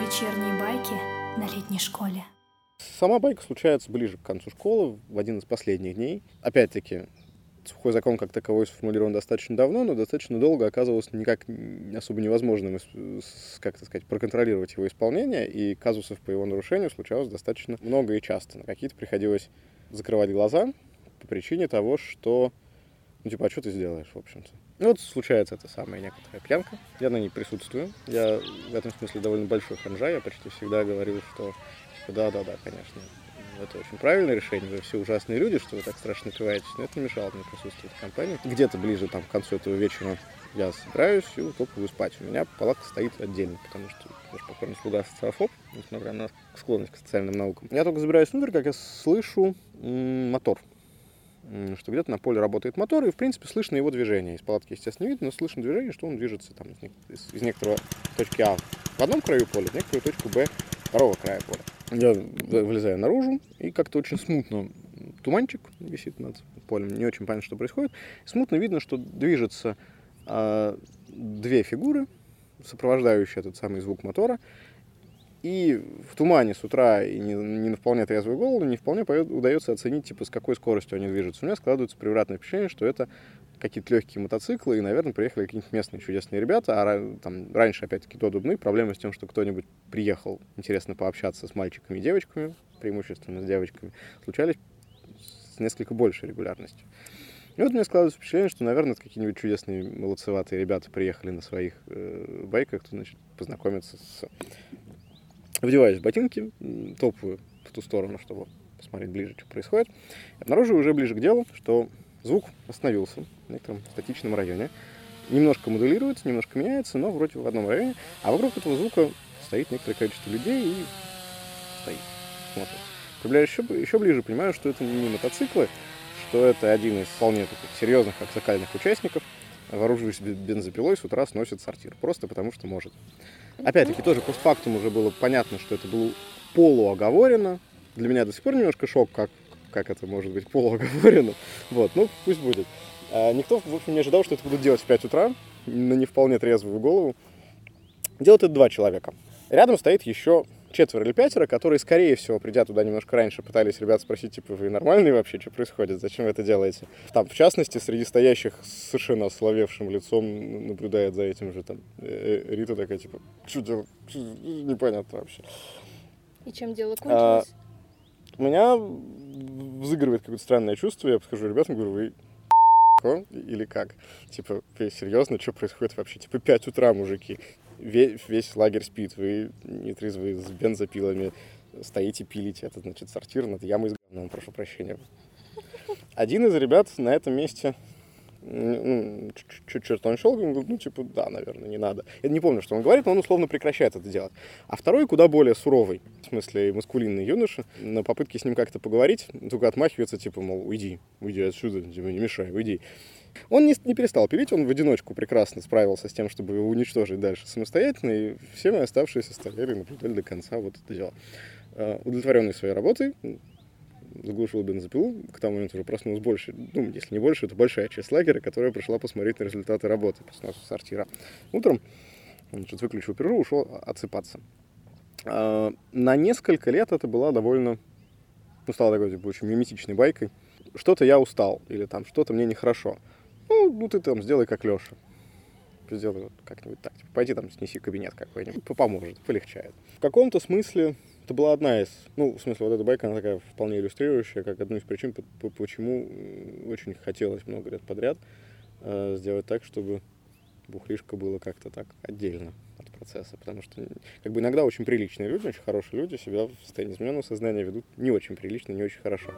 Вечерние байки на летней школе. Сама байка случается ближе к концу школы, в один из последних дней. Опять-таки, сухой закон как таковой сформулирован достаточно давно, но достаточно долго оказывалось никак особо невозможным, как это сказать, проконтролировать его исполнение, и казусов по его нарушению случалось достаточно много и часто. На какие-то приходилось закрывать глаза по причине того, что, ну, типа, а что ты сделаешь, в общем-то? Ну, вот случается эта самая некоторая пьянка. Я на ней присутствую. Я в этом смысле довольно большой ханжа. Я почти всегда говорю, что да-да-да, конечно, это очень правильное решение, вы все ужасные люди, что вы так страшно накрываетесь, но это не мешало мне присутствовать в компании. Где-то ближе там, к концу этого вечера я собираюсь и утопываю спать. У меня палатка стоит отдельно, потому что я же покорный слуга социофоб, несмотря на склонность к социальным наукам. Я только забираюсь внутрь, как я слышу мотор что где-то на поле работает мотор, и, в принципе, слышно его движение. Из палатки, естественно, не видно, но слышно движение, что он движется там, из, из некоторого точки А в одном краю поля, в некоторую точку Б второго края поля. Я вылезаю наружу, и как-то очень смутно туманчик висит над полем, не очень понятно, что происходит. Смутно видно, что движется э, две фигуры, сопровождающие этот самый звук мотора, и в тумане с утра и не, не на вполне трезвую голову не вполне удается оценить, типа, с какой скоростью они движутся. У меня складывается превратное впечатление, что это какие-то легкие мотоциклы, и, наверное, приехали какие-нибудь местные чудесные ребята. А там раньше, опять-таки, до Дубны проблема с тем, что кто-нибудь приехал, интересно пообщаться с мальчиками и девочками, преимущественно с девочками, случались с несколько большей регулярностью. И вот меня складывается впечатление, что, наверное, какие-нибудь чудесные молодцеватые ребята приехали на своих э, байках, то, значит, познакомиться с Вдеваюсь в ботинки, топаю в ту сторону, чтобы посмотреть ближе, что происходит. Обнаруживаю уже ближе к делу, что звук остановился в некотором статичном районе. Немножко модулируется, немножко меняется, но вроде в одном районе. А вокруг этого звука стоит некоторое количество людей и стоит, смотрит. Приближаюсь еще, еще ближе, понимаю, что это не мотоциклы, что это один из вполне таких серьезных аксакальных участников, вооружившись бензопилой, с утра сносит сортир. Просто потому, что может. Опять-таки, тоже постфактум уже было понятно, что это было полуоговорено. Для меня до сих пор немножко шок, как, как это может быть полуоговорено. Вот, ну, пусть будет. А, никто, в общем, не ожидал, что это будут делать в 5 утра, на не вполне трезвую голову. Делают это два человека. Рядом стоит еще четверо или пятеро, которые, скорее всего, придя туда немножко раньше, пытались ребят спросить, типа, вы нормальные вообще, что происходит, зачем вы это делаете? Там, в частности, среди стоящих совершенно ословевшим лицом наблюдает за этим же там э, э, Рита такая, типа, что делать, непонятно вообще. И чем дело кончилось? А, у меня взыгрывает какое-то странное чувство, я подхожу ребятам, говорю, вы или как? Типа, серьезно, что происходит вообще? Типа, 5 утра, мужики весь, весь лагерь спит, вы нетрезвые с бензопилами стоите, пилите. Это, значит, сортир над ямой с говном, прошу прощения. Один из ребят на этом месте ну, чуть черт он шел, ну, типа, да, наверное, не надо. Я не помню, что он говорит, но он условно прекращает это делать. А второй куда более суровый, в смысле, маскулинный юноша, на попытке с ним как-то поговорить, только отмахивается, типа, мол, уйди, уйди отсюда, типа, не мешай, уйди. Он не, не перестал пилить, он в одиночку прекрасно справился с тем, чтобы его уничтожить дальше самостоятельно, и все мы оставшиеся стояли наблюдали до конца вот это дело. А, удовлетворенный своей работой, заглушил бензопилу, к тому моменту уже проснулась больше, ну, если не больше, это большая часть лагеря, которая пришла посмотреть на результаты работы по сносу сортира. Утром, значит, выключил перерыв, ушел отсыпаться. А, на несколько лет это была довольно, ну, стала такой, типа, очень миметичной байкой. Что-то я устал, или там что-то мне нехорошо. Ну, ну ты там сделай как Леша. Сделай вот как-нибудь так. Типа, пойди там снеси кабинет какой-нибудь. Поможет, полегчает. В каком-то смысле это была одна из, ну, в смысле, вот эта байка, она такая вполне иллюстрирующая, как одну из причин, почему очень хотелось много лет подряд э, сделать так, чтобы бухлишка было как-то так отдельно от процесса, потому что как бы иногда очень приличные люди, очень хорошие люди себя в состоянии измененного сознания ведут не очень прилично, не очень хорошо.